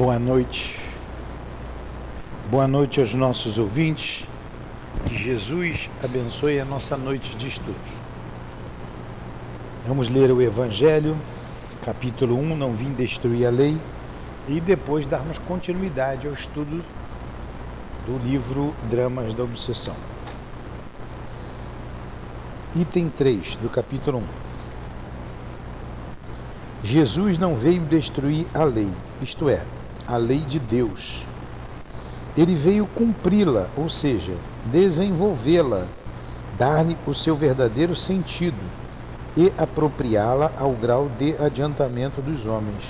Boa noite. Boa noite aos nossos ouvintes. Que Jesus abençoe a nossa noite de estudos. Vamos ler o Evangelho, capítulo 1, não vim destruir a lei, e depois darmos continuidade ao estudo do livro Dramas da Obsessão. Item 3 do capítulo 1. Jesus não veio destruir a lei, isto é, a lei de Deus. Ele veio cumpri-la, ou seja, desenvolvê-la, dar-lhe o seu verdadeiro sentido e apropriá-la ao grau de adiantamento dos homens.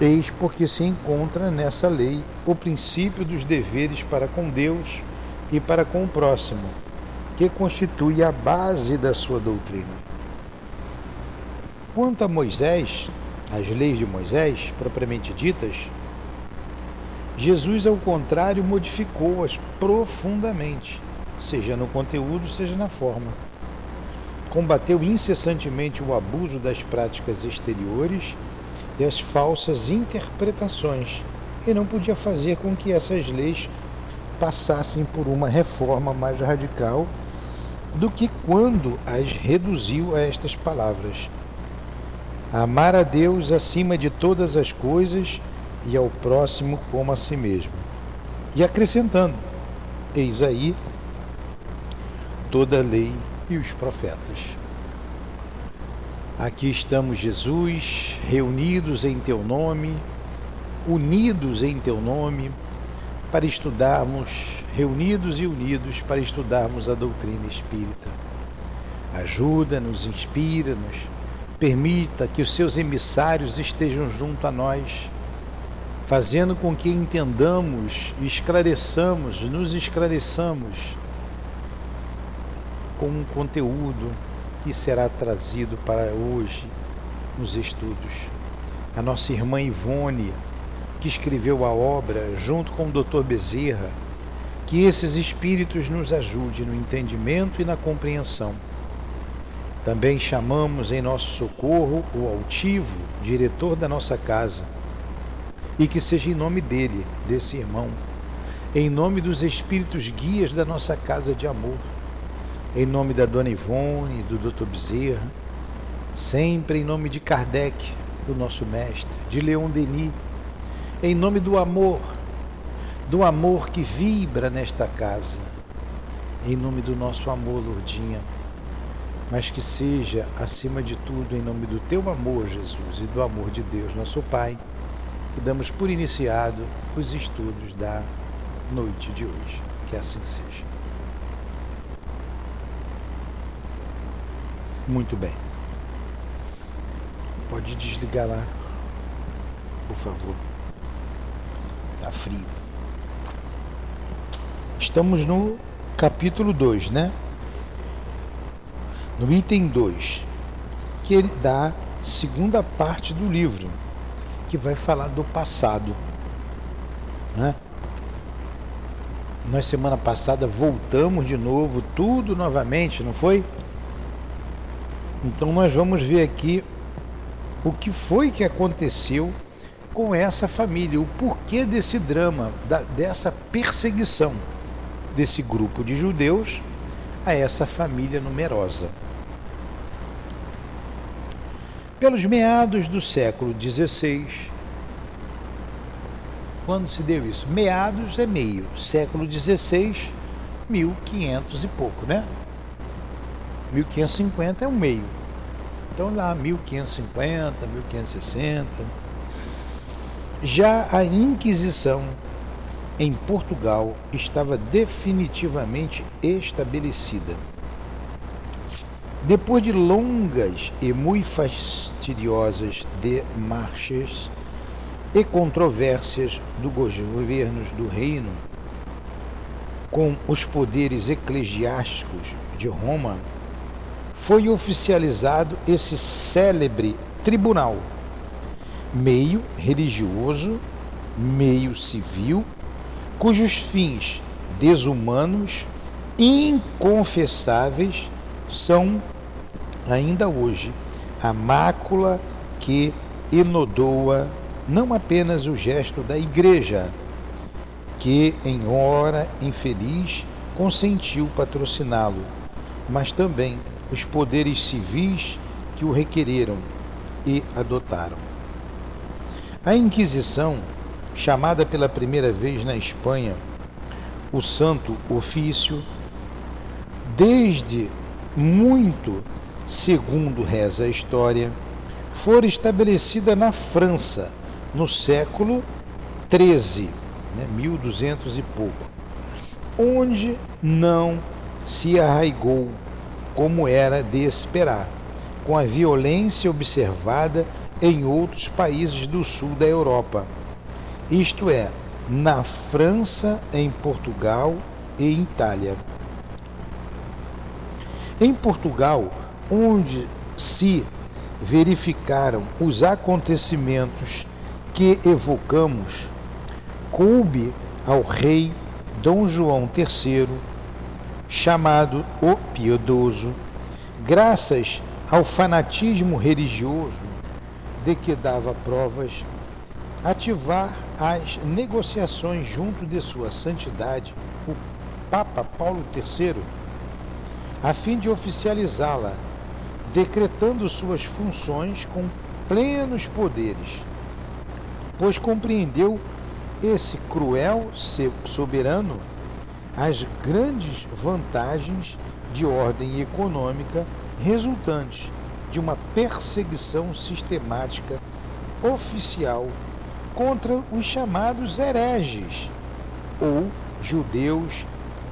Eis porque se encontra nessa lei o princípio dos deveres para com Deus e para com o próximo, que constitui a base da sua doutrina. Quanto a Moisés, as leis de Moisés, propriamente ditas, Jesus, ao contrário, modificou-as profundamente, seja no conteúdo, seja na forma. Combateu incessantemente o abuso das práticas exteriores e as falsas interpretações, e não podia fazer com que essas leis passassem por uma reforma mais radical do que quando as reduziu a estas palavras amar a Deus acima de todas as coisas e ao próximo como a si mesmo. E acrescentando: Eis aí toda a lei e os profetas. Aqui estamos, Jesus, reunidos em teu nome, unidos em teu nome, para estudarmos, reunidos e unidos para estudarmos a doutrina espírita. Ajuda-nos, inspira-nos Permita que os seus emissários estejam junto a nós, fazendo com que entendamos, esclareçamos, nos esclareçamos com um conteúdo que será trazido para hoje nos estudos. A nossa irmã Ivone, que escreveu a obra junto com o Dr. Bezerra, que esses espíritos nos ajudem no entendimento e na compreensão também chamamos em nosso socorro o altivo diretor da nossa casa, e que seja em nome dele, desse irmão, em nome dos espíritos guias da nossa casa de amor, em nome da dona Ivone, do doutor Bezerra, sempre em nome de Kardec, do nosso mestre, de Leon Denis, em nome do amor, do amor que vibra nesta casa, em nome do nosso amor, Lourdinha mas que seja, acima de tudo, em nome do teu amor, Jesus, e do amor de Deus, nosso Pai, que damos por iniciado os estudos da noite de hoje. Que assim seja. Muito bem. Pode desligar lá, por favor. Está frio. Estamos no capítulo 2, né? No item 2, que ele dá segunda parte do livro, que vai falar do passado. Né? Nós semana passada voltamos de novo, tudo novamente, não foi? Então nós vamos ver aqui o que foi que aconteceu com essa família, o porquê desse drama, da, dessa perseguição desse grupo de judeus a essa família numerosa. Pelos meados do século XVI, quando se deu isso? Meados é meio, século XVI, 1500 e pouco, né? 1550 é um meio. Então lá 1550, 1560. Já a Inquisição em Portugal estava definitivamente estabelecida. Depois de longas e muito fastidiosas demarches e controvérsias dos governos do reino. Com os poderes eclesiásticos de Roma, foi oficializado esse célebre tribunal, meio religioso, meio civil, cujos fins desumanos, inconfessáveis, são ainda hoje a mácula que enodoa não apenas o gesto da igreja, que em hora infeliz consentiu patrociná-lo, mas também os poderes civis que o requereram e adotaram. A Inquisição, chamada pela primeira vez na Espanha o Santo Ofício, desde muito, segundo reza a história, foi estabelecida na França no século XIII, né, 1200 e pouco, onde não se arraigou como era de esperar, com a violência observada em outros países do sul da Europa, isto é, na França, em Portugal e Itália. Em Portugal, onde se verificaram os acontecimentos que evocamos, coube ao rei Dom João III, chamado o Piedoso, graças ao fanatismo religioso de que dava provas, ativar as negociações junto de Sua Santidade, o Papa Paulo III, a fim de oficializá-la, decretando suas funções com plenos poderes, pois compreendeu esse cruel soberano as grandes vantagens de ordem econômica resultantes de uma perseguição sistemática oficial contra os chamados hereges ou judeus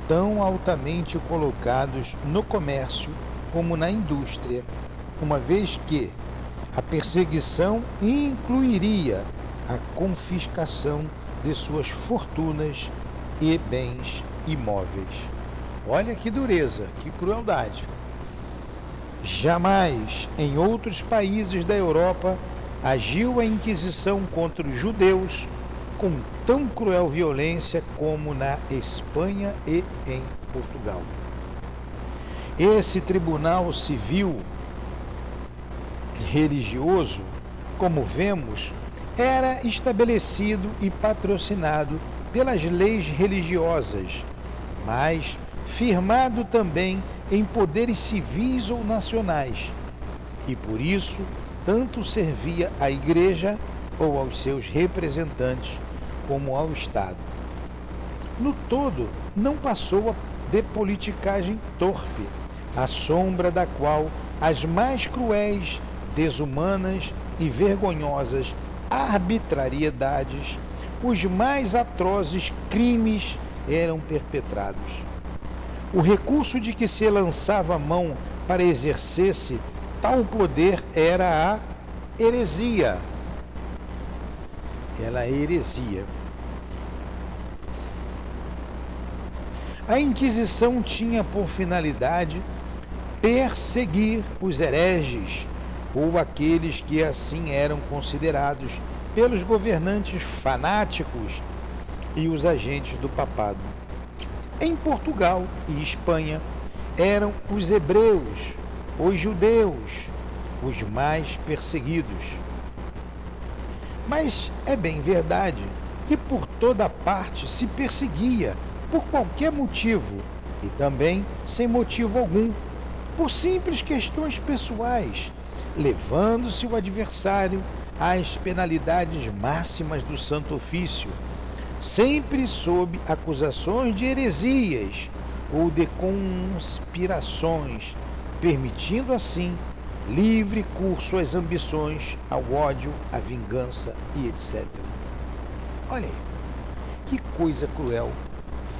tão altamente colocados no comércio como na indústria, uma vez que a perseguição incluiria a confiscação de suas fortunas e bens imóveis. Olha que dureza, que crueldade. Jamais em outros países da Europa agiu a Inquisição contra os judeus com tão cruel violência como na Espanha e em Portugal. Esse tribunal civil religioso, como vemos, era estabelecido e patrocinado pelas leis religiosas, mas firmado também em poderes civis ou nacionais, e por isso tanto servia à Igreja ou aos seus representantes, como ao Estado. No todo, não passou de politicagem torpe, à sombra da qual as mais cruéis, desumanas e vergonhosas arbitrariedades, os mais atrozes crimes eram perpetrados. O recurso de que se lançava a mão para exercer-se tal poder era a heresia. Ela é heresia. A Inquisição tinha por finalidade perseguir os hereges, ou aqueles que assim eram considerados pelos governantes fanáticos e os agentes do papado. Em Portugal e Espanha eram os hebreus, os judeus, os mais perseguidos. Mas é bem verdade que por toda parte se perseguia por qualquer motivo e também sem motivo algum, por simples questões pessoais, levando-se o adversário às penalidades máximas do Santo Ofício, sempre sob acusações de heresias ou de conspirações, permitindo assim livre curso às ambições, ao ódio, à vingança e etc. Olha aí, que coisa cruel.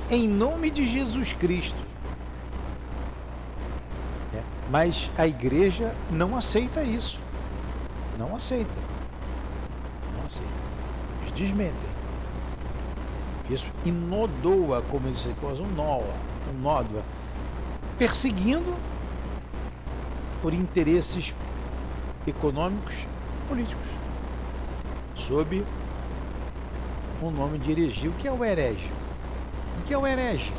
Em nome de Jesus Cristo, mas a igreja não aceita isso. Não aceita. Não aceita. Eles desmentem. Isso inodoa, como diz coisa, um nó, um nódoa, perseguindo por interesses econômicos políticos, sob o nome de heregia. O que é o herege? O que é o herege?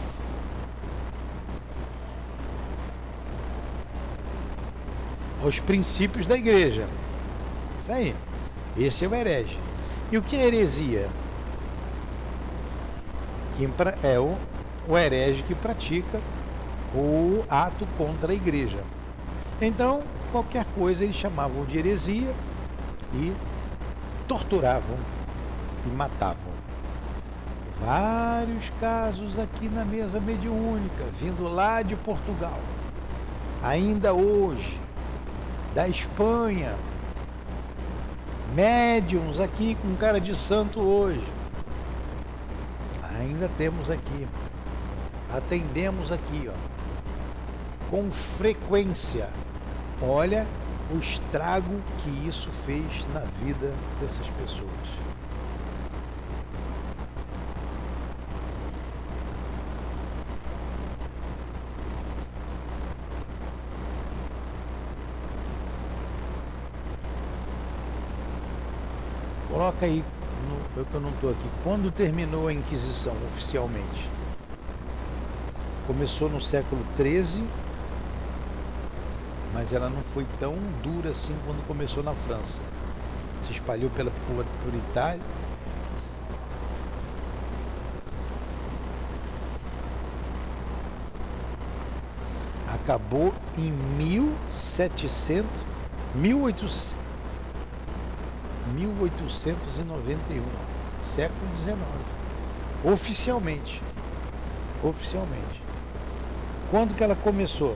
Aos princípios da igreja. Isso aí. Esse é o herege. E o que é heresia? é o, herege que pratica o ato contra a igreja. Então, qualquer coisa eles chamavam de heresia e torturavam e matavam. Vários casos aqui na mesa mediúnica, vindo lá de Portugal. Ainda hoje, da Espanha, médiums aqui com cara de santo hoje. Ainda temos aqui. Atendemos aqui, ó. Com frequência. Olha o estrago que isso fez na vida dessas pessoas. Coloca aí, no, eu que eu não estou aqui, quando terminou a Inquisição oficialmente? Começou no século XIII, mas ela não foi tão dura assim quando começou na França. Se espalhou pela, por, por Itália. Acabou em 1700, 1800, 1891, século XIX. Oficialmente. Oficialmente. Quando que ela começou?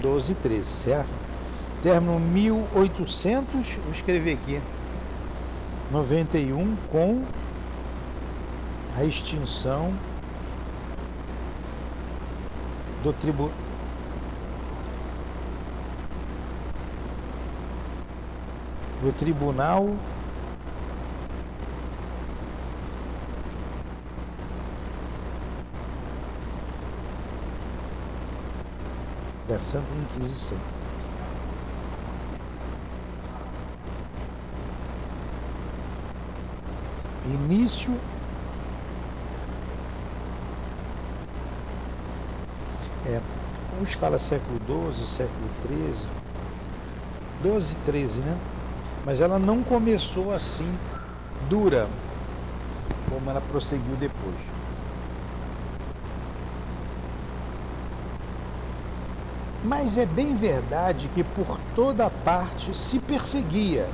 Doze e treze, certo? Término 1800, vou escrever aqui, 91 com a extinção do tribu do tribunal da Santa Inquisição. Início é, uns fala século XII, século XIII, 12 e 13, né? Mas ela não começou assim dura, como ela prosseguiu depois. Mas é bem verdade que por toda parte se perseguia,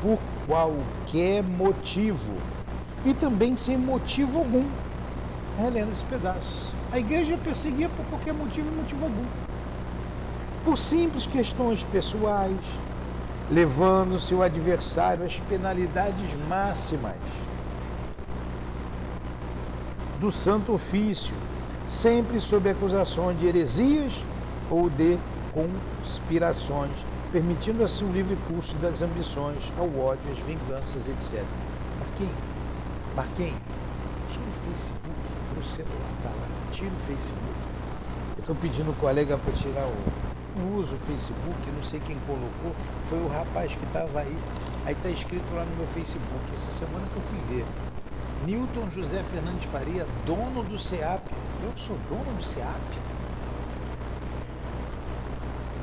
por qualquer motivo e também sem motivo algum. Relendo esse pedaço. A igreja perseguia por qualquer motivo e motivo algum. Por simples questões pessoais, levando-se o adversário às penalidades máximas do santo ofício, sempre sob acusações de heresias ou de conspirações, permitindo assim o livre curso das ambições, ao ódio, às vinganças, etc. Marquinhos, Marquinhos, tira o Facebook pro celular, tá lá. Tira o Facebook. Eu estou pedindo o colega para tirar o. Não uso o Facebook, não sei quem colocou. Foi o rapaz que estava aí. Aí está escrito lá no meu Facebook. Essa semana que eu fui ver. Newton José Fernandes Faria, dono do SEAP. Eu sou dono do SEAP?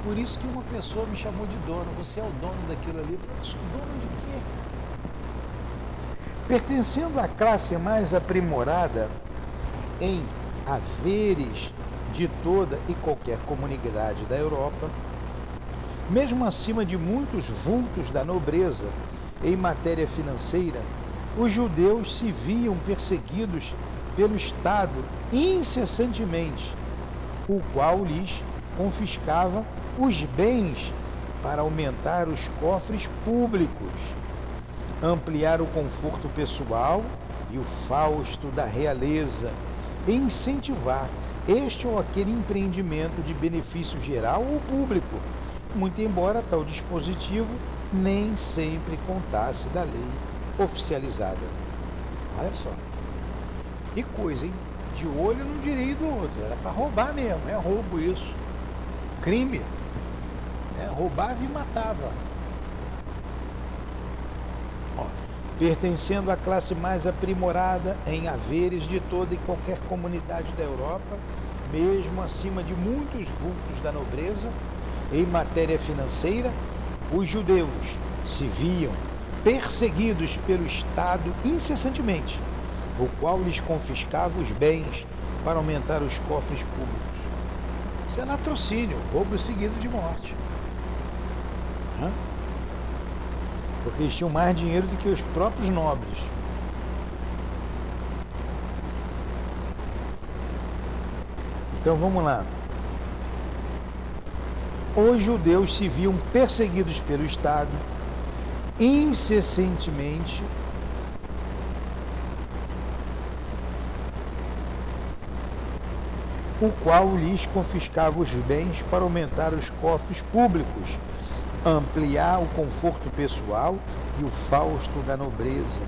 Por isso que uma pessoa me chamou de dono. Você é o dono daquilo ali. Eu falei, sou dono de quê? Pertencendo à classe mais aprimorada em haveres de toda e qualquer comunidade da Europa, mesmo acima de muitos vultos da nobreza em matéria financeira, os judeus se viam perseguidos pelo Estado incessantemente, o qual lhes confiscava os bens para aumentar os cofres públicos ampliar o conforto pessoal e o fausto da realeza, e incentivar este ou aquele empreendimento de benefício geral ou público, muito embora tal dispositivo nem sempre contasse da lei oficializada. Olha só, que coisa, hein? De olho no direito do outro, era para roubar mesmo, é roubo isso. Crime. É, roubava e matava. pertencendo à classe mais aprimorada em haveres de toda e qualquer comunidade da Europa, mesmo acima de muitos vultos da nobreza, em matéria financeira, os judeus se viam perseguidos pelo Estado incessantemente, o qual lhes confiscava os bens para aumentar os cofres públicos. É latrocínio, roubo seguido de morte. Hã? Porque eles tinham mais dinheiro do que os próprios nobres. Então vamos lá. Os judeus se viam perseguidos pelo Estado incessantemente o qual lhes confiscava os bens para aumentar os cofres públicos, ampliar o conforto pessoal e o fausto da nobreza,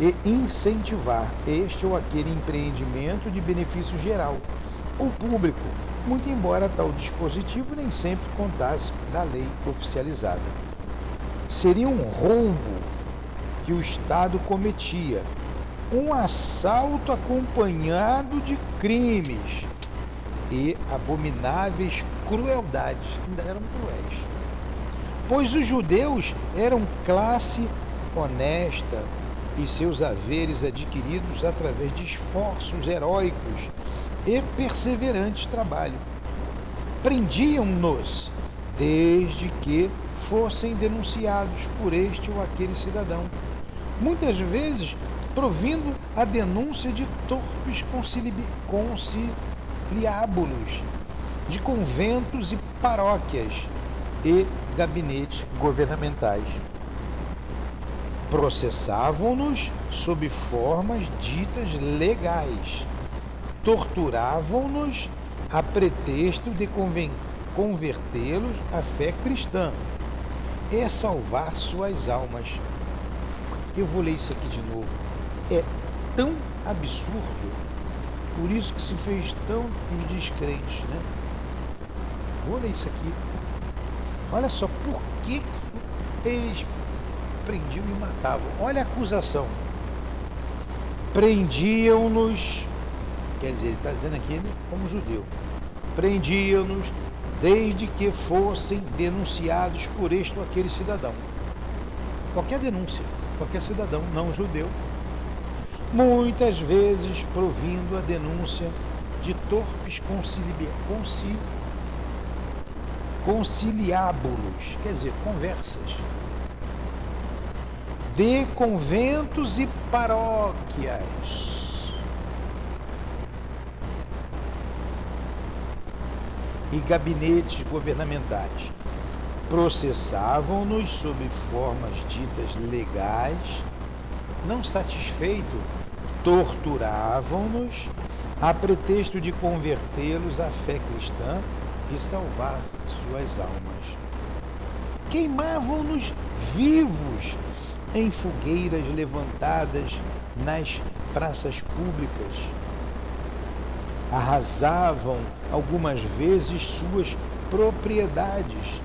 e incentivar este ou aquele empreendimento de benefício geral, ou público, muito embora tal dispositivo nem sempre contasse da lei oficializada. Seria um roubo que o Estado cometia, um assalto acompanhado de crimes e abomináveis crueldades, ainda eram cruéis. Pois os judeus eram classe honesta e seus haveres adquiridos através de esforços heróicos e perseverantes trabalho. Prendiam-nos desde que fossem denunciados por este ou aquele cidadão, muitas vezes provindo a denúncia de torpes conciliábulos de conventos e paróquias e gabinetes governamentais. Processavam-nos sob formas ditas legais, torturavam-nos a pretexto de convertê-los à fé cristã e salvar suas almas. Eu vou ler isso aqui de novo. É tão absurdo por isso que se fez tão os descrentes, né? Vou ler isso aqui. Olha só, por que, que eles prendiam e matavam? Olha a acusação. Prendiam-nos, quer dizer, ele está dizendo aqui como judeu. Prendiam-nos desde que fossem denunciados por este ou aquele cidadão. Qualquer denúncia, qualquer cidadão não judeu muitas vezes provindo a denúncia de torpes conciliábulos, quer dizer, conversas, de conventos e paróquias. E gabinetes governamentais processavam-nos sob formas ditas legais, não satisfeito torturavam-nos a pretexto de convertê-los à fé cristã e salvar suas almas. Queimavam-nos vivos em fogueiras levantadas nas praças públicas. Arrasavam algumas vezes suas propriedades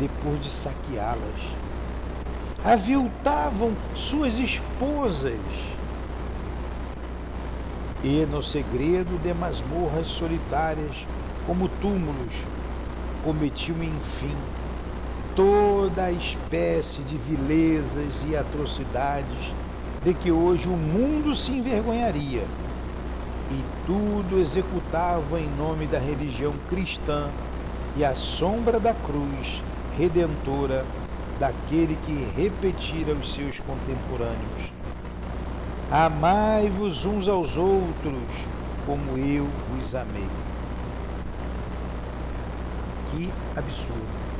depois de saqueá-las. Aviltavam suas esposas. E no segredo de masmorras solitárias, como túmulos, cometiam enfim toda a espécie de vilezas e atrocidades de que hoje o mundo se envergonharia, e tudo executava em nome da religião cristã e à sombra da cruz redentora daquele que repetira os seus contemporâneos Amai-vos uns aos outros, como eu vos amei. Que absurdo.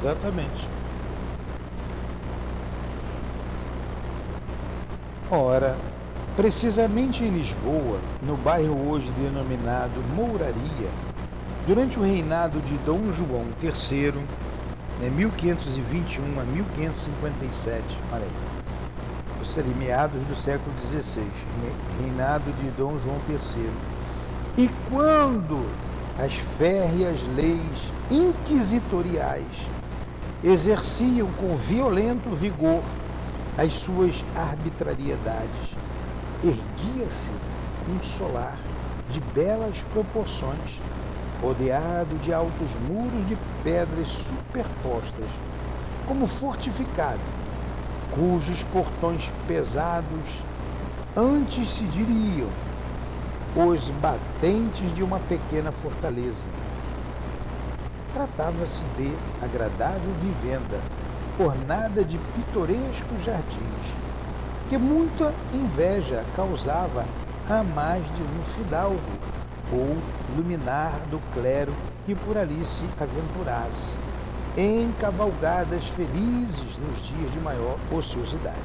Exatamente. Ora, Precisamente em Lisboa, no bairro hoje denominado Mouraria, durante o reinado de Dom João III, né, 1521 a 1557, olha aí, os meados do século XVI, reinado de Dom João III. E quando as férreas leis inquisitoriais exerciam com violento vigor as suas arbitrariedades, erguia-se um solar de belas proporções, rodeado de altos muros de pedras superpostas, como fortificado, cujos portões pesados antes se diriam os batentes de uma pequena fortaleza. Tratava-se de agradável vivenda, ornada de pitorescos jardins, que muita inveja causava a mais de um fidalgo ou luminar do clero que por ali se aventurasse, em cavalgadas felizes nos dias de maior ociosidade.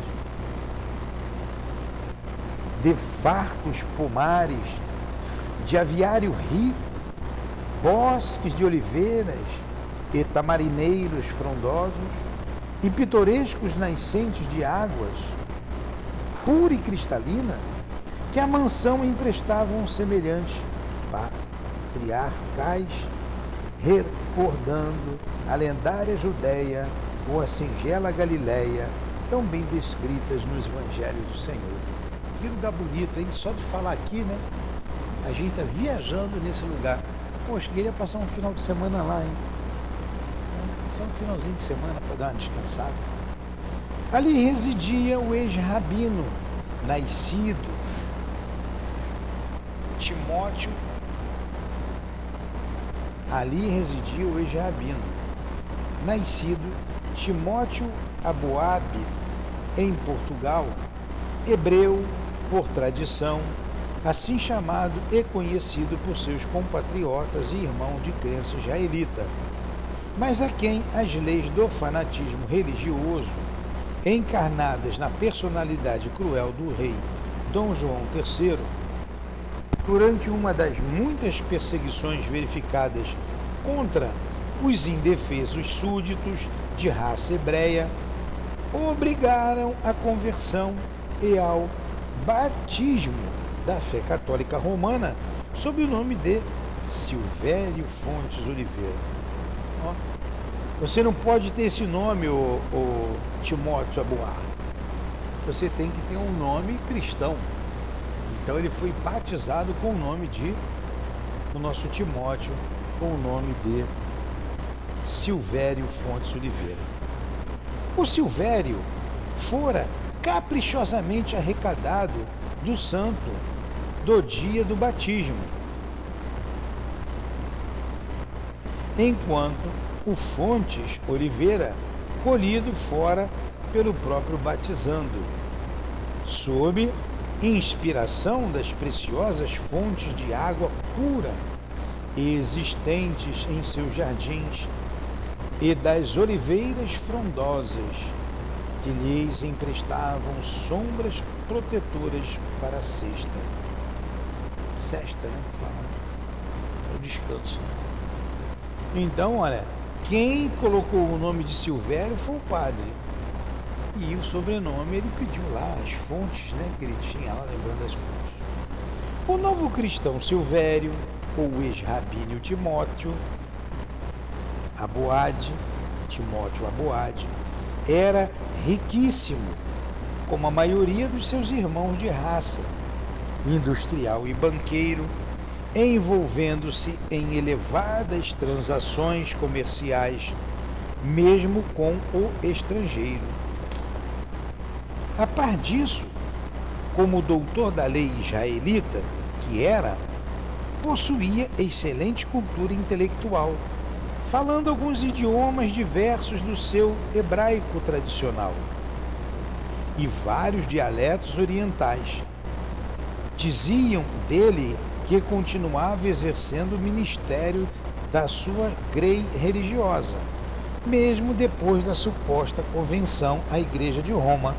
De fartos pomares, de aviário rico, bosques de oliveiras e tamarineiros frondosos e pitorescos nascentes de águas, pura e cristalina, que a mansão emprestavam semelhantes patriarcais, recordando a lendária Judéia ou a singela Galileia, tão bem descritas nos evangelhos do Senhor. Que lugar bonito, hein? Só de falar aqui, né? A gente está viajando nesse lugar. Poxa, queria passar um final de semana lá, hein? Só um finalzinho de semana para dar uma descansada. Ali residia o ex-rabino, nascido Timóteo. Ali residia o ex-rabino, nascido Timóteo Aboabe, em Portugal, hebreu por tradição, assim chamado e conhecido por seus compatriotas e irmãos de crença israelita, mas a quem as leis do fanatismo religioso, encarnadas na personalidade cruel do rei Dom João III, durante uma das muitas perseguições verificadas contra os indefesos súditos de raça hebreia, obrigaram à conversão e ao batismo da fé católica romana sob o nome de Silvério Fontes Oliveira. Você não pode ter esse nome, o, o Timóteo Abuar. Você tem que ter um nome cristão. Então ele foi batizado com o nome de o nosso Timóteo, com o nome de Silvério Fontes Oliveira. O Silvério fora caprichosamente arrecadado do santo do dia do batismo, enquanto o Fontes Oliveira, colhido fora pelo próprio batizando, sob inspiração das preciosas fontes de água pura existentes em seus jardins e das oliveiras frondosas que lhes emprestavam sombras protetoras para a cesta. Sexta, né? É o descanso. Então, olha, quem colocou o nome de Silvério foi o padre. E o sobrenome ele pediu lá, as fontes, né? Que ele tinha lá, lembrando as fontes. O novo cristão Silvério, ou ex-rabínio Timóteo, Aboade, Timóteo Aboade, era riquíssimo, como a maioria dos seus irmãos de raça, industrial e banqueiro, envolvendo-se em elevadas transações comerciais, mesmo com o estrangeiro. A par disso, como doutor da lei israelita, que era, possuía excelente cultura intelectual falando alguns idiomas diversos do seu hebraico tradicional e vários dialetos orientais. Diziam dele que continuava exercendo o ministério da sua grei religiosa, mesmo depois da suposta convenção à Igreja de Roma,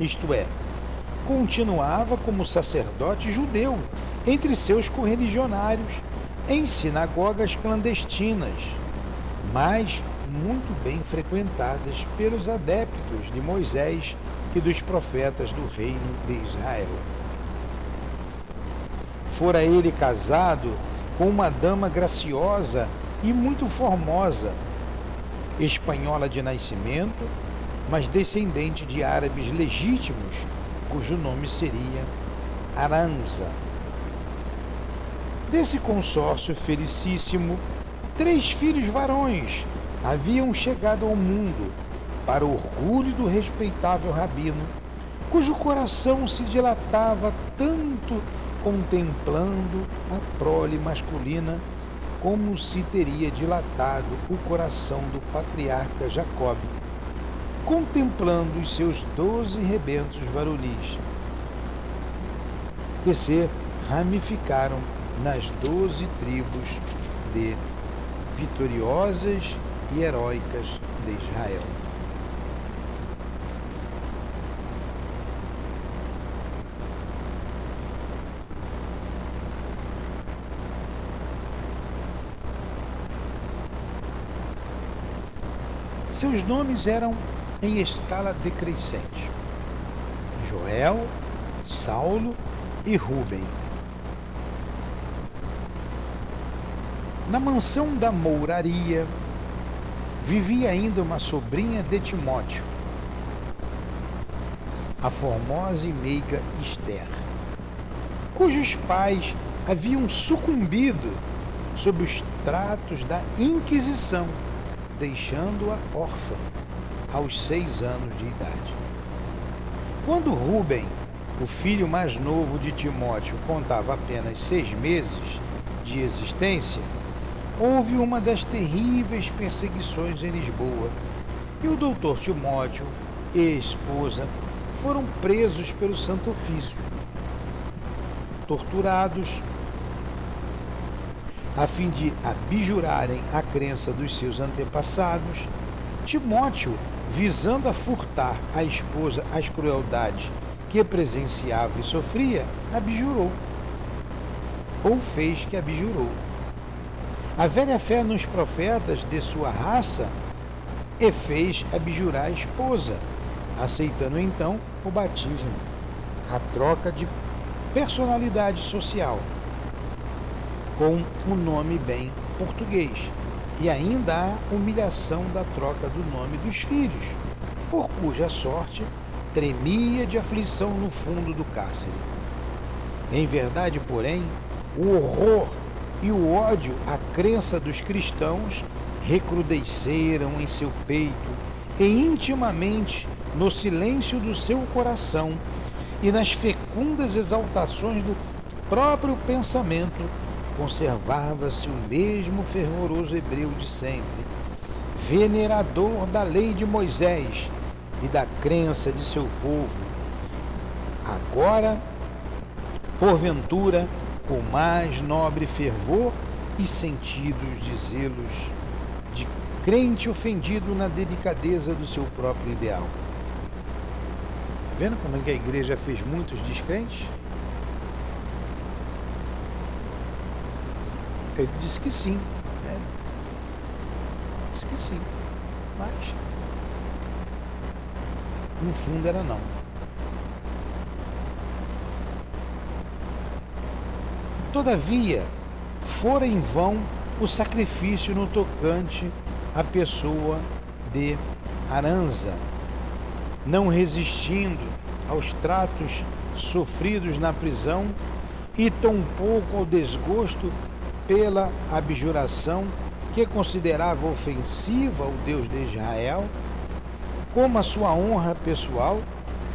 isto é, continuava como sacerdote judeu entre seus correligionários em sinagogas clandestinas, mas muito bem frequentadas pelos adeptos de Moisés e dos profetas do reino de Israel. Fora ele casado com uma dama graciosa e muito formosa, espanhola de nascimento, mas descendente de árabes legítimos, cujo nome seria Aranza. Desse consórcio felicíssimo, três filhos varões haviam chegado ao mundo para o orgulho do respeitável rabino, cujo coração se dilatava tanto contemplando a prole masculina como se teria dilatado o coração do patriarca Jacob, contemplando os seus doze rebentos varonis, que se ramificaram nas doze tribos de vitoriosas e heróicas de Israel. Seus nomes eram em escala decrescente: Joel, Saulo e Ruben. Na mansão da mouraria vivia ainda uma sobrinha de Timóteo, a formosa e meiga Esther, cujos pais haviam sucumbido sob os tratos da Inquisição deixando-a órfã aos seis anos de idade. Quando Rubem, o filho mais novo de Timóteo, contava apenas seis meses de existência, houve uma das terríveis perseguições em Lisboa e o doutor Timóteo e a esposa foram presos pelo Santo Ofício, torturados a fim de abjurarem a crença dos seus antepassados, Timóteo, visando a furtar a esposa as crueldades que presenciava e sofria, abjurou, ou fez que abjurou. A velha fé nos profetas de sua raça e fez abjurar a esposa, aceitando então o batismo, a troca de personalidade social com o nome bem português. E ainda há humilhação da troca do nome dos filhos, por cuja sorte tremia de aflição no fundo do cárcere. Em verdade, porém, o horror e o ódio à crença dos cristãos recrudesceram em seu peito e intimamente no silêncio do seu coração e nas fecundas exaltações do próprio pensamento conservava-se o mesmo fervoroso hebreu de sempre, venerador da lei de Moisés e da crença de seu povo. Agora, porventura, com mais nobre fervor e sentidos de zelos, de crente ofendido na delicadeza do seu próprio ideal. Está vendo como é que a igreja fez muitos descrentes? Ele disse que sim. Né? Disse que sim. Mas no fundo era não. Todavia, fora em vão o sacrifício no tocante à pessoa de Aranza, não resistindo aos tratos sofridos na prisão e tampouco ao desgosto pela abjuração que considerava ofensiva ao Deus de Israel, como a sua honra pessoal,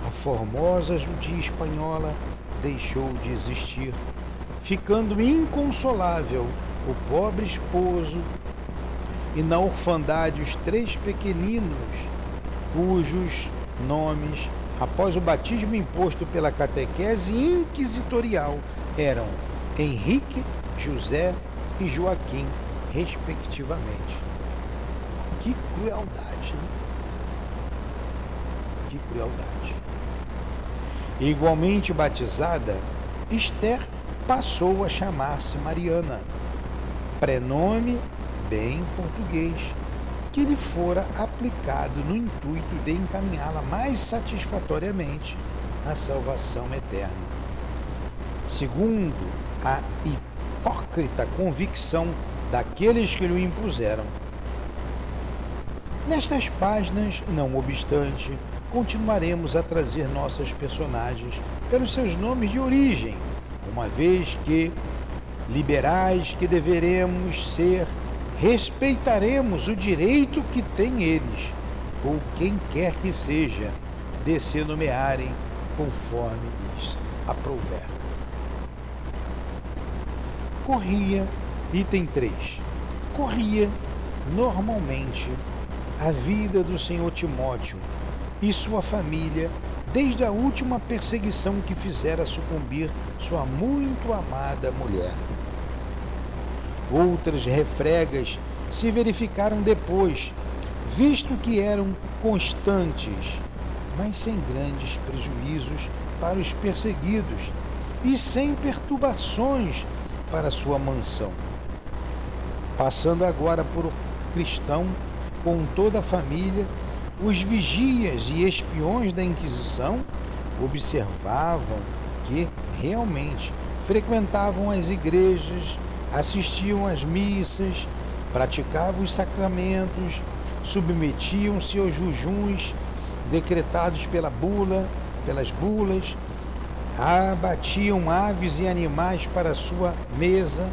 a formosa judia espanhola deixou de existir, ficando inconsolável o pobre esposo e na orfandade os três pequeninos, cujos nomes, após o batismo imposto pela catequese inquisitorial, eram Henrique, José e Joaquim, respectivamente. Que crueldade, hein? Que crueldade. Igualmente batizada, Esther passou a chamar-se Mariana, prenome bem português, que lhe fora aplicado no intuito de encaminhá-la mais satisfatoriamente à salvação eterna. Segundo a hipócrita convicção daqueles que lhe impuseram. Nestas páginas, não obstante, continuaremos a trazer nossos personagens pelos seus nomes de origem, uma vez que, liberais que deveremos ser, respeitaremos o direito que têm eles, ou quem quer que seja, de se nomearem conforme lhes aprouver. Corria, item 3. Corria normalmente a vida do senhor Timóteo e sua família desde a última perseguição que fizera sucumbir sua muito amada mulher. Outras refregas se verificaram depois, visto que eram constantes, mas sem grandes prejuízos para os perseguidos e sem perturbações para sua mansão. Passando agora por cristão com toda a família, os vigias e espiões da Inquisição observavam que realmente frequentavam as igrejas, assistiam às missas, praticavam os sacramentos, submetiam-se aos jujuns decretados pela bula, pelas bulas, abatiam aves e animais para sua mesa,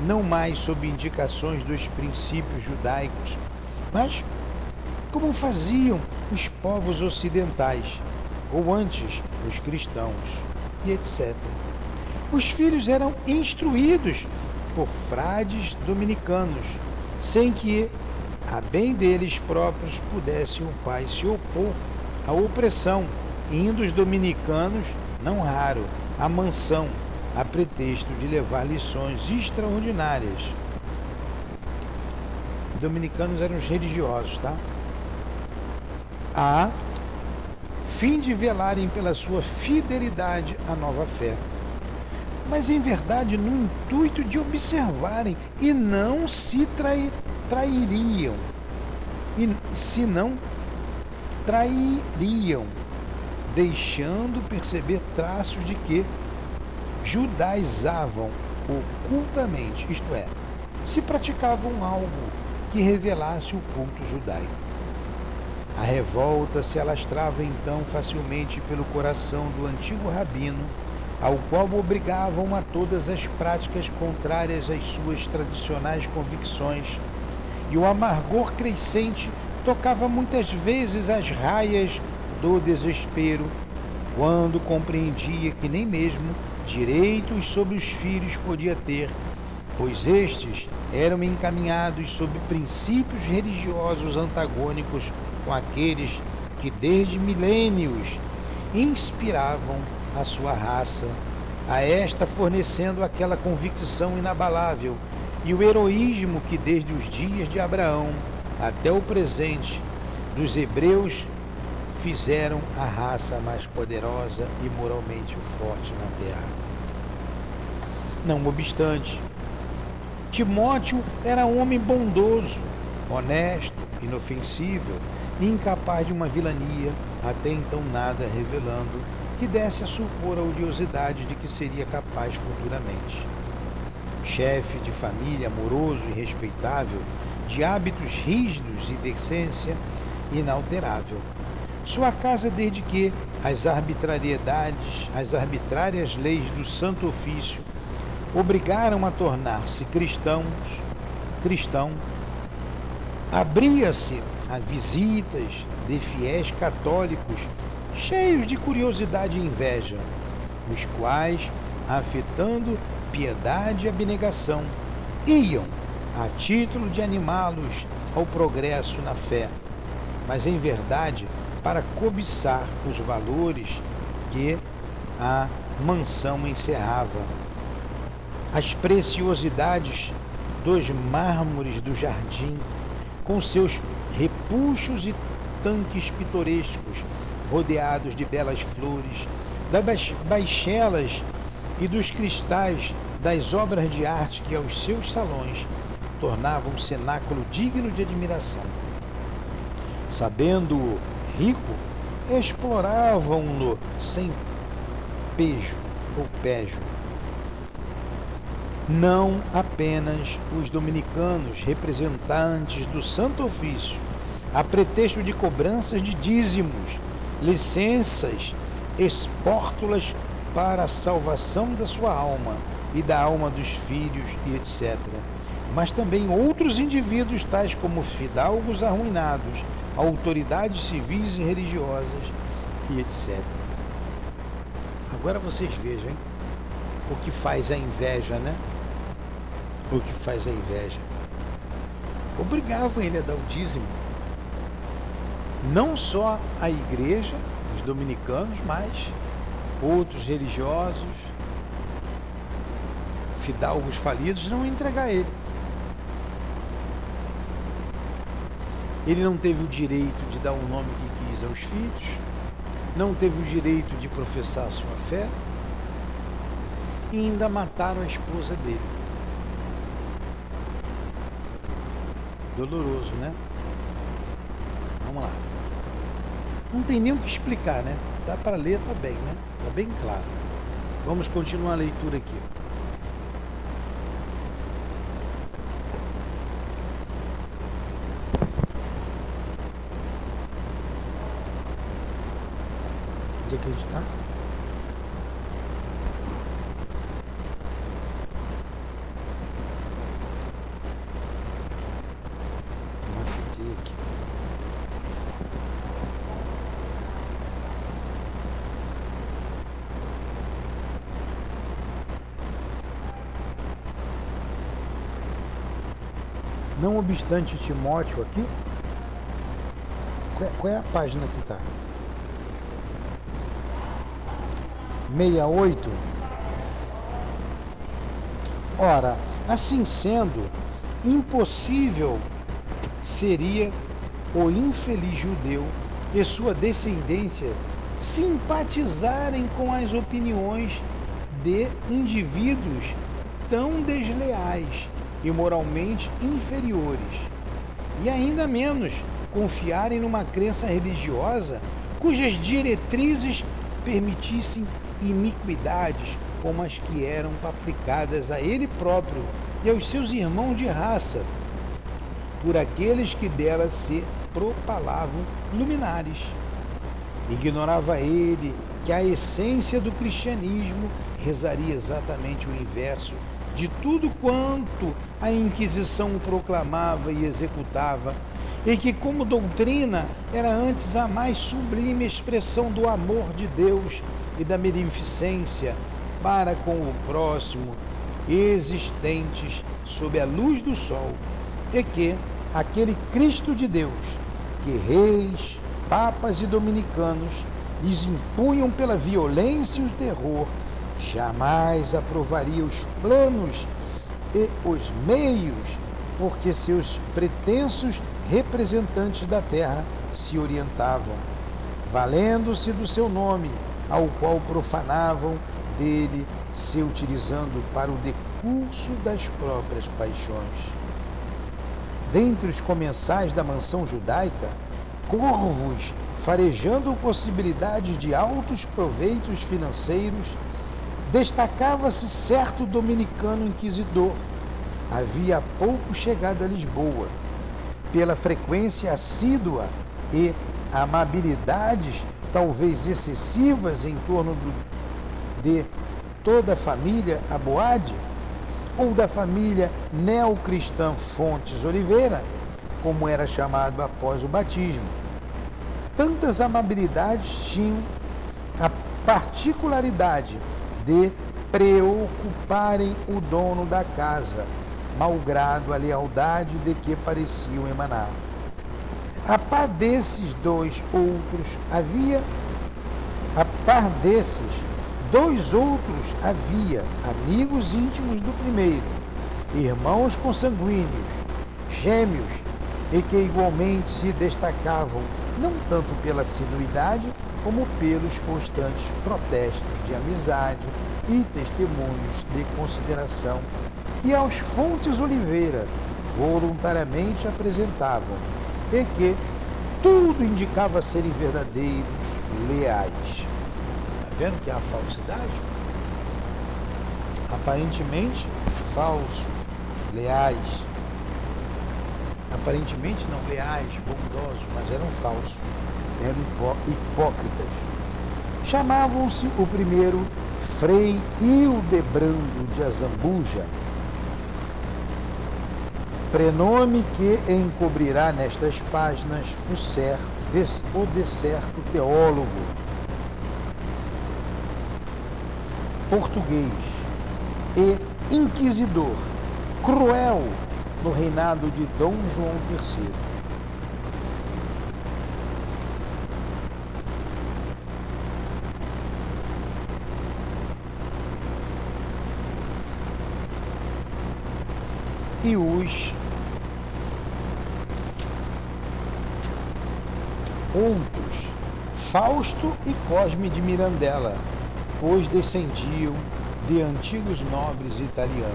não mais sob indicações dos princípios judaicos, mas como faziam os povos ocidentais, ou antes os cristãos, e etc. Os filhos eram instruídos por frades dominicanos, sem que, a bem deles próprios, pudesse o pai se opor à opressão, indo os dominicanos, não raro, à mansão, a pretexto de levar lições extraordinárias. Dominicanos eram os religiosos, tá? a fim de velarem pela sua fidelidade à nova fé. Mas em verdade no intuito de observarem e não se trai, trairiam, e se não trairiam, deixando perceber traços de que judaizavam ocultamente, isto é, se praticavam algo que revelasse o culto judaico. A revolta se alastrava então facilmente pelo coração do antigo rabino, ao qual obrigavam a todas as práticas contrárias às suas tradicionais convicções, e o amargor crescente tocava muitas vezes as raias do desespero, quando compreendia que nem mesmo direitos sobre os filhos podia ter, pois estes eram encaminhados sob princípios religiosos antagônicos com aqueles que desde milênios inspiravam a sua raça, a esta fornecendo aquela convicção inabalável e o heroísmo que desde os dias de Abraão até o presente dos hebreus fizeram a raça mais poderosa e moralmente forte na terra. Não obstante, Timóteo era um homem bondoso, honesto, inofensível incapaz de uma vilania, até então nada revelando, que desse a supor a odiosidade de que seria capaz futuramente. Chefe de família amoroso e respeitável, de hábitos rígidos e decência inalterável. Sua casa desde que as arbitrariedades, as arbitrárias leis do Santo Ofício obrigaram a tornar-se cristãos, cristão, abria-se a visitas de fiéis católicos cheios de curiosidade e inveja, os quais, afetando piedade e abnegação, iam, a título de animá-los ao progresso na fé, mas em verdade para cobiçar os valores que a mansão encerrava. As preciosidades dos mármores do jardim, com seus repuxos e tanques pitorescos, rodeados de belas flores, das baixelas e dos cristais das obras de arte que aos seus salões tornavam um cenáculo digno de admiração. Sabendo rico, exploravam-no sem pejo ou pejo. Não apenas os dominicanos, representantes do Santo Ofício, a pretexto de cobranças de dízimos, licenças, espórtulas para a salvação da sua alma e da alma dos filhos e etc. Mas também outros indivíduos, tais como fidalgos arruinados, autoridades civis e religiosas e etc. Agora vocês vejam hein? o que faz a inveja, né? O que faz a inveja. Obrigavam ele a dar o dízimo. Não só a igreja, os dominicanos, mas outros religiosos, fidalgos falidos, não entregar ele. Ele não teve o direito de dar o nome que quis aos filhos, não teve o direito de professar sua fé e ainda mataram a esposa dele. Doloroso, né? Vamos lá. Não tem nem o que explicar, né? Dá para ler, tá bem, né? Tá bem claro. Vamos continuar a leitura aqui. Machuquei aqui. Não obstante Timóteo aqui, qual é, é a página que está? 68. Ora, assim sendo, impossível seria o infeliz judeu e sua descendência simpatizarem com as opiniões de indivíduos tão desleais e moralmente inferiores, e ainda menos confiarem numa crença religiosa cujas diretrizes permitissem iniquidades como as que eram aplicadas a ele próprio e aos seus irmãos de raça, por aqueles que delas se propalavam luminares. Ignorava ele que a essência do cristianismo rezaria exatamente o inverso de tudo quanto a Inquisição proclamava e executava, e que, como doutrina, era antes a mais sublime expressão do amor de Deus e da beneficência para com o próximo, existentes sob a luz do sol, e que aquele Cristo de Deus, que reis, papas e dominicanos lhes impunham pela violência e o terror, jamais aprovaria os planos e os meios porque seus pretensos representantes da terra se orientavam, valendo-se do seu nome, ao qual profanavam dele, se utilizando para o decurso das próprias paixões. Dentre os comensais da mansão judaica, corvos farejando possibilidades de altos proveitos financeiros destacava-se certo dominicano inquisidor. Havia pouco chegado a Lisboa. Pela frequência assídua e amabilidades talvez excessivas em torno do, de toda a família Aboade, ou da família neocristã Fontes Oliveira, como era chamado após o batismo. Tantas amabilidades tinham a particularidade de preocuparem o dono da casa, malgrado a lealdade de que pareciam emanar. A par desses dois outros havia, a par desses dois outros havia amigos íntimos do primeiro, irmãos consanguíneos, gêmeos, e que igualmente se destacavam não tanto pela assiduidade como pelos constantes protestos de amizade e testemunhos de consideração que aos Fontes Oliveira voluntariamente apresentavam e que tudo indicava serem verdadeiros, leais. Está vendo que há falsidade? Aparentemente falsos, leais. Aparentemente não leais, bondosos, mas eram falsos, eram hipó hipócritas. Chamavam-se o primeiro Frei Hildebrando de Azambuja, prenome que encobrirá nestas páginas o, ser, o de certo teólogo. Português. E inquisidor, cruel no reinado de Dom João III. E os outros, Fausto e Cosme de Mirandela, pois descendiam de antigos nobres italianos.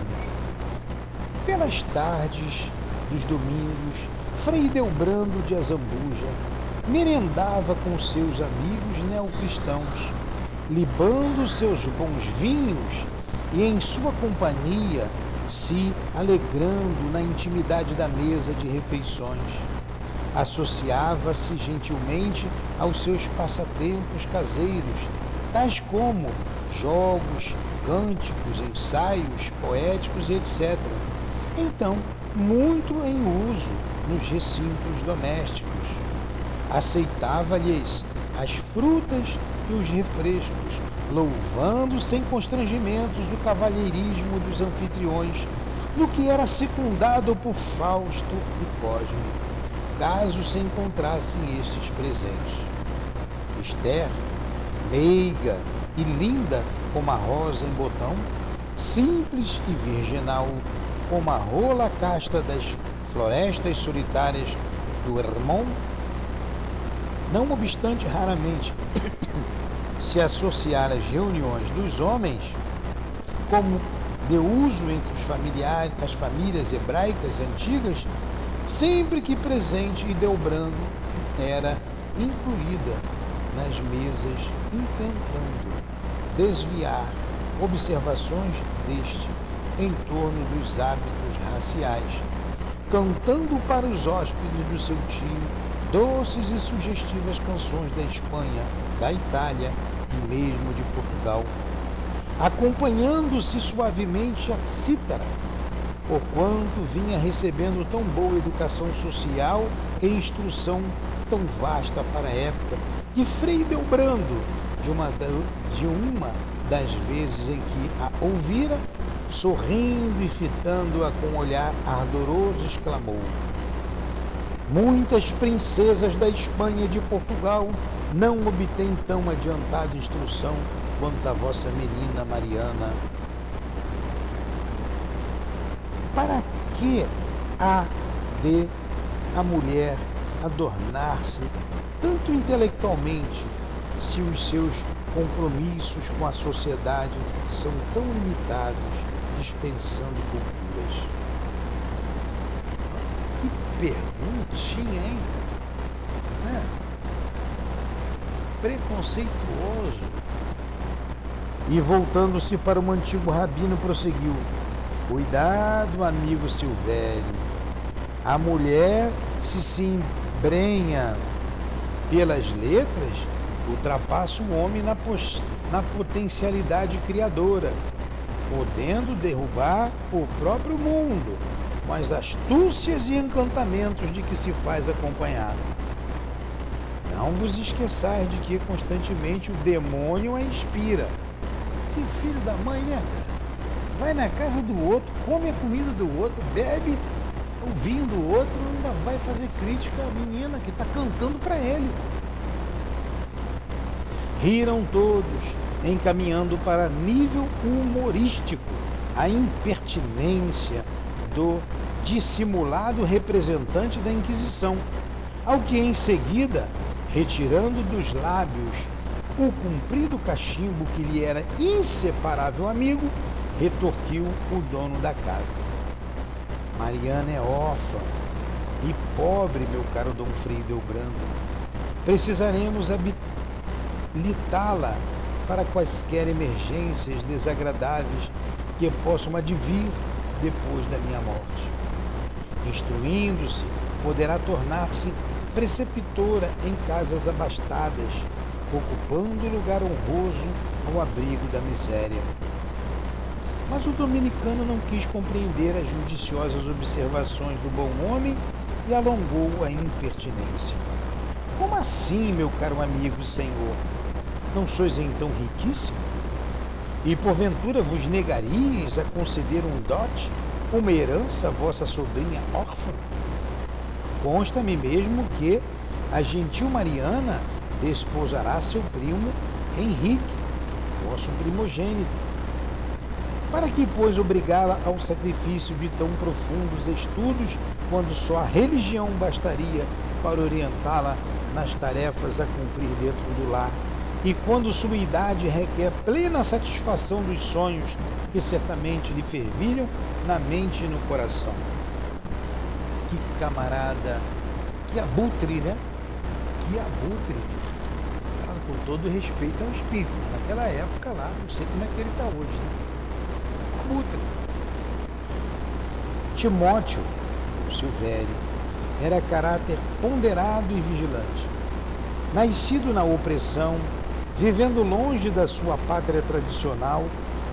Pelas tardes dos domingos, Frei Delbrando de Azambuja merendava com seus amigos neocristãos, libando seus bons vinhos e em sua companhia se alegrando na intimidade da mesa de refeições associava-se gentilmente aos seus passatempos caseiros, tais como jogos, cânticos, ensaios poéticos, etc. Então, muito em uso nos recintos domésticos. Aceitava-lhes as frutas e os refrescos, louvando sem constrangimentos o cavalheirismo dos anfitriões, no que era secundado por Fausto e Cosme caso se encontrassem estes presentes. Esther, meiga e linda como a rosa em botão, simples e virginal como a rola casta das florestas solitárias do Hermon, não obstante raramente se associar às reuniões dos homens, como de uso entre os familiares, as famílias hebraicas antigas, sempre que presente e Delbrando era incluída nas mesas, intentando desviar observações deste em torno dos hábitos raciais, cantando para os hóspedes do seu tio doces e sugestivas canções da Espanha, da Itália e mesmo de Portugal, acompanhando-se suavemente a cítara porquanto vinha recebendo tão boa educação social e instrução tão vasta para a época, que Frei Delbrando, de uma, de uma das vezes em que a ouvira, sorrindo e fitando-a com um olhar ardoroso, exclamou: Muitas princesas da Espanha e de Portugal não obtêm tão adiantada instrução quanto a vossa menina Mariana para que há de a mulher adornar-se tanto intelectualmente se os seus compromissos com a sociedade são tão limitados, dispensando culturas? Que perguntinha, hein? É. Preconceituoso. E voltando-se para um antigo rabino, prosseguiu: Cuidado, amigo Silvério. A mulher, se se embrenha pelas letras, ultrapassa o homem na, na potencialidade criadora, podendo derrubar o próprio mundo com as astúcias e encantamentos de que se faz acompanhar. Não vos esqueçais de que constantemente o demônio a inspira. Que filho da mãe, né, cara? Vai na casa do outro, come a comida do outro, bebe o vinho do outro, ainda vai fazer crítica à menina que está cantando para ele. Riram todos, encaminhando para nível humorístico a impertinência do dissimulado representante da Inquisição, ao que em seguida, retirando dos lábios o cumprido cachimbo que lhe era inseparável amigo, retorquiu o dono da casa. Mariana é órfã e pobre, meu caro Dom Frei Delbrando. Precisaremos habilitá-la para quaisquer emergências desagradáveis que possam advir depois da minha morte. Instruindo-se, poderá tornar-se preceptora em casas abastadas, ocupando lugar honroso ao abrigo da miséria. Mas o dominicano não quis compreender as judiciosas observações do bom homem e alongou a impertinência. Como assim, meu caro amigo e senhor? Não sois então riquíssimo? E porventura vos negaríeis a conceder um dote, uma herança à vossa sobrinha órfã? Consta-me mesmo que a gentil Mariana desposará seu primo Henrique, vosso primogênito. Para que, pois, obrigá-la ao sacrifício de tão profundos estudos, quando só a religião bastaria para orientá-la nas tarefas a cumprir dentro do lar, e quando sua idade requer plena satisfação dos sonhos que certamente lhe fervilham na mente e no coração? Que camarada, que abutre, né? Que abutre. com todo respeito ao espírito, naquela época lá, não sei como é que ele está hoje, né? Abutre. Timóteo, o seu velho, era caráter ponderado e vigilante. Nascido na opressão, vivendo longe da sua pátria tradicional,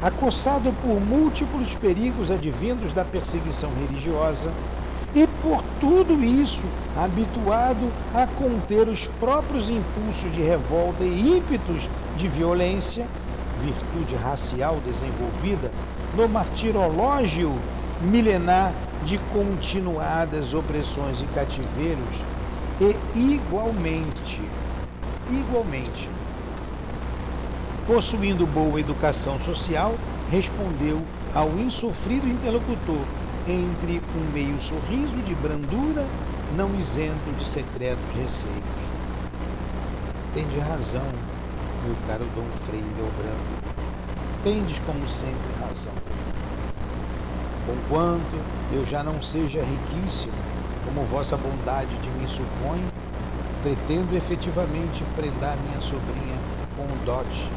acossado por múltiplos perigos advindos da perseguição religiosa, e por tudo isso habituado a conter os próprios impulsos de revolta e ímpetos de violência, virtude racial desenvolvida no martirológio milenar de continuadas opressões e cativeiros, e igualmente, igualmente, possuindo boa educação social, respondeu ao insofrido interlocutor entre um meio sorriso de brandura, não isento de secretos receios. Tende razão, meu caro Dom Frei Delbrando. Tendes, como sempre, razão. Conquanto eu já não seja riquíssimo, como vossa bondade de mim supõe, pretendo efetivamente prendar minha sobrinha com o dote,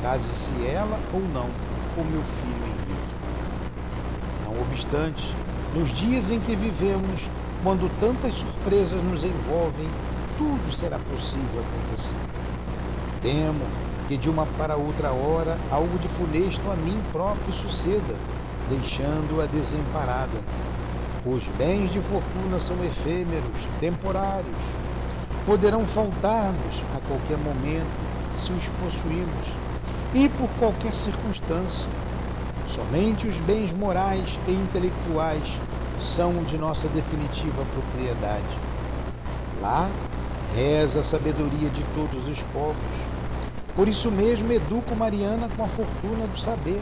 case-se ela ou não com meu filho Henrique. Não obstante, nos dias em que vivemos, quando tantas surpresas nos envolvem, tudo será possível acontecer. Temo que de uma para outra hora algo de funesto a mim próprio suceda, deixando-a desemparada. Os bens de fortuna são efêmeros, temporários. Poderão faltar-nos a qualquer momento se os possuímos e por qualquer circunstância. Somente os bens morais e intelectuais são de nossa definitiva propriedade. Lá reza a sabedoria de todos os povos por isso mesmo educo Mariana com a fortuna do saber,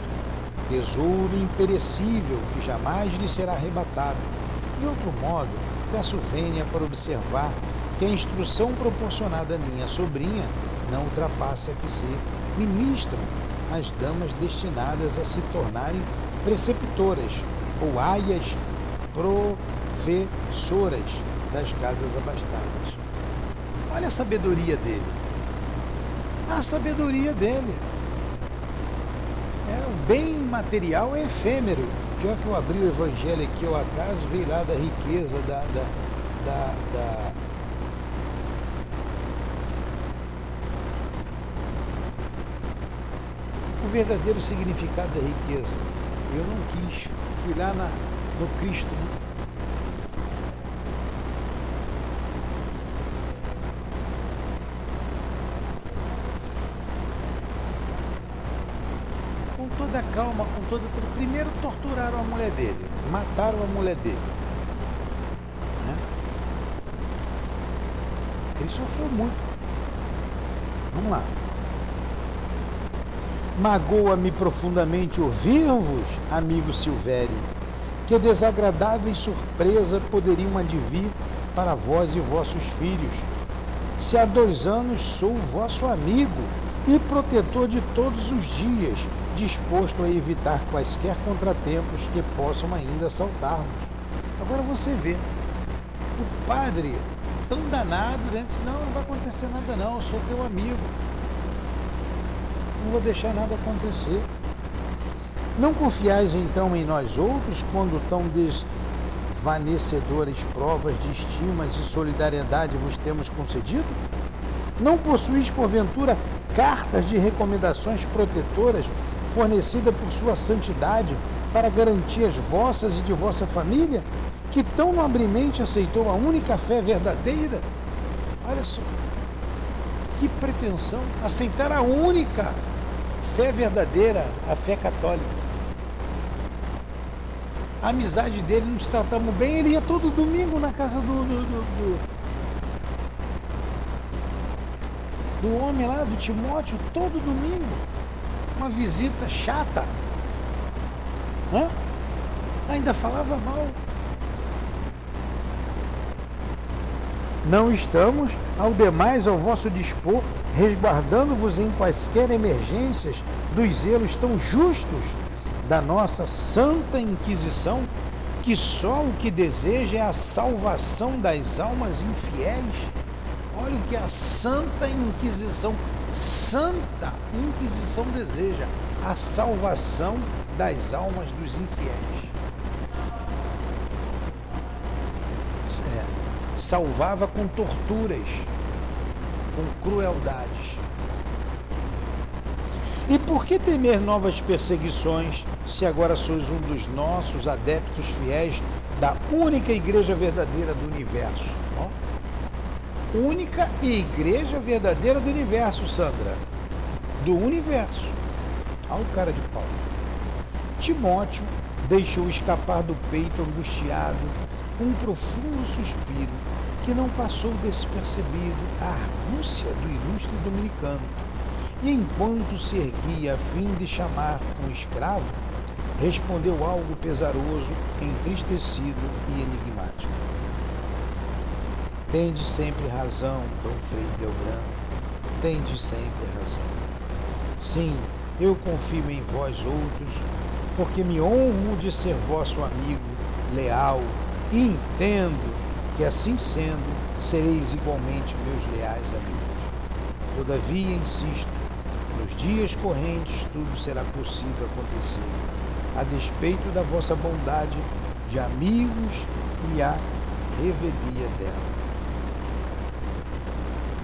tesouro imperecível que jamais lhe será arrebatado. De outro modo, peço vênia para observar que a instrução proporcionada à minha sobrinha não ultrapassa que se ministram as damas destinadas a se tornarem preceptoras ou aias professoras das casas abastadas. Olha a sabedoria dele a sabedoria dele. É, o bem material é efêmero. Pior que eu abri o evangelho aqui ao acaso, veio lá da riqueza, da, da, da, da o verdadeiro significado da riqueza. Eu não quis, fui lá na, no Cristo, né? Toda calma, com toda. Primeiro torturaram a mulher dele, mataram a mulher dele. Né? Ele sofreu muito. Vamos lá. Magoa-me profundamente ouvir-vos, amigo Silvério, que desagradáveis surpresa poderiam advir para vós e vossos filhos, se há dois anos sou vosso amigo e protetor de todos os dias, disposto a evitar quaisquer contratempos que possam ainda assaltar-nos. Agora você vê, o padre tão danado, né? não, não vai acontecer nada não, eu sou teu amigo. Não vou deixar nada acontecer. Não confiais então em nós outros quando tão desvanecedoras provas de estimas e solidariedade vos temos concedido? Não possuís, porventura, cartas de recomendações protetoras fornecidas por sua santidade para garantir as vossas e de vossa família, que tão nobremente aceitou a única fé verdadeira? Olha só, que pretensão, aceitar a única fé verdadeira, a fé católica a amizade dele, nos tratamos bem. Ele ia todo domingo na casa do, do, do, do, do homem lá, do Timóteo, todo domingo. Uma visita chata. Hã? Ainda falava mal. Não estamos, ao demais, ao vosso dispor, resguardando-vos em quaisquer emergências dos zelos tão justos da nossa Santa Inquisição, que só o que deseja é a salvação das almas infiéis. Olha o que a Santa Inquisição, Santa Inquisição deseja, a salvação das almas dos infiéis. É, salvava com torturas, com crueldades. E por que temer novas perseguições se agora sois um dos nossos adeptos fiéis da única igreja verdadeira do universo? Única igreja verdadeira do universo, Sandra. Do universo. Olha o cara de pau. Timóteo deixou escapar do peito angustiado um profundo suspiro que não passou despercebido a argúcia do ilustre dominicano e enquanto se erguia a fim de chamar um escravo, respondeu algo pesaroso, entristecido e enigmático. Tende sempre razão, Dom Frei Delbrano, tende sempre razão. Sim, eu confio em vós outros, porque me honro de ser vosso amigo, leal, e entendo que assim sendo, sereis igualmente meus leais amigos. Todavia, insisto, nos dias correntes tudo será possível acontecer, a despeito da vossa bondade de amigos e a revelia dela.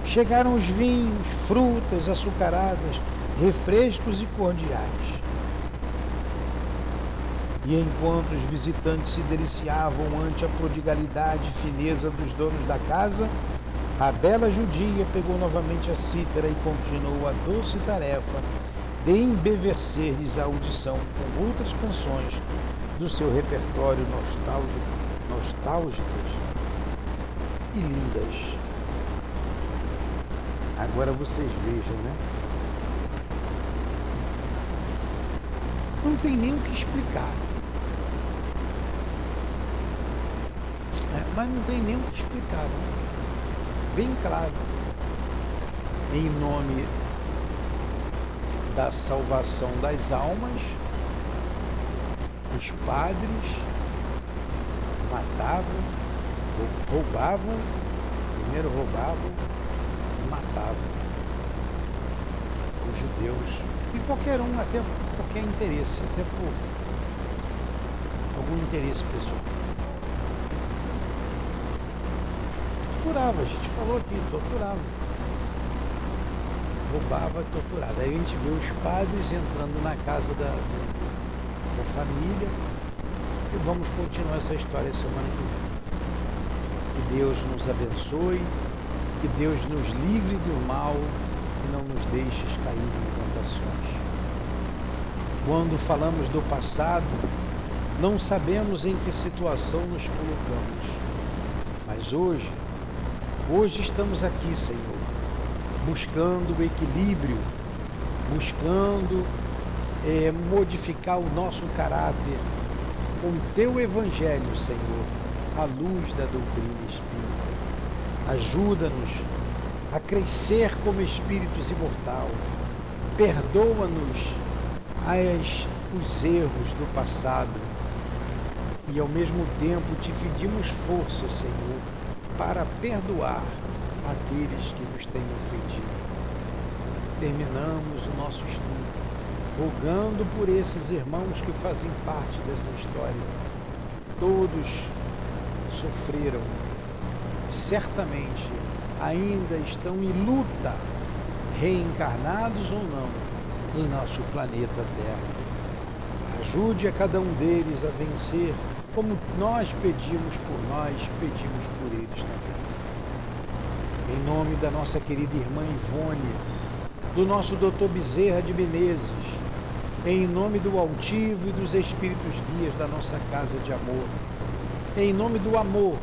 Chegaram os vinhos, frutas açucaradas, refrescos e cordiais. E enquanto os visitantes se deliciavam ante a prodigalidade e fineza dos donos da casa, a bela judia pegou novamente a cítara e continuou a doce tarefa de embevecer-lhes a audição com outras canções do seu repertório nostálgico, nostálgicas e lindas. Agora vocês vejam, né? Não tem nem o que explicar. É, mas não tem nem o que explicar. Né? bem claro, em nome da salvação das almas, os padres matavam, roubavam, primeiro roubavam os judeus e qualquer um, até por qualquer interesse, até por algum interesse pessoal. torturava, a gente falou aqui, torturava. Roubava, torturava. Aí a gente vê os padres entrando na casa da, da família e vamos continuar essa história semana que vem. Que Deus nos abençoe, que Deus nos livre do mal e não nos deixe cair em tentações. Quando falamos do passado, não sabemos em que situação nos colocamos. Mas hoje Hoje estamos aqui, Senhor, buscando o equilíbrio, buscando é, modificar o nosso caráter com teu evangelho, Senhor, à luz da doutrina espírita. Ajuda-nos a crescer como espíritos imortal, Perdoa-nos os erros do passado e ao mesmo tempo te pedimos força, Senhor, para perdoar aqueles que nos têm ofendido. Terminamos o nosso estudo rogando por esses irmãos que fazem parte dessa história. Todos sofreram, certamente ainda estão em luta, reencarnados ou não, em nosso planeta Terra. Ajude a cada um deles a vencer, como nós pedimos por nós, pedimos por eles também. Em nome da nossa querida irmã Ivone, do nosso doutor Bezerra de Menezes, em nome do altivo e dos espíritos guias da nossa casa de amor, em nome do amor,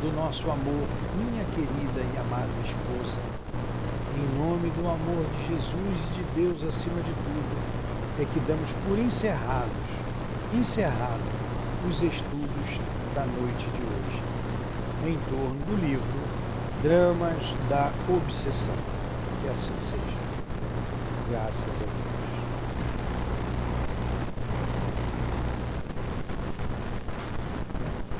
do nosso amor, minha querida e amada esposa, em nome do amor de Jesus e de Deus acima de tudo, é que damos por encerrados, encerrado os estudos da noite de hoje, em torno do livro Dramas da Obsessão. Que assim seja. Graças a Deus.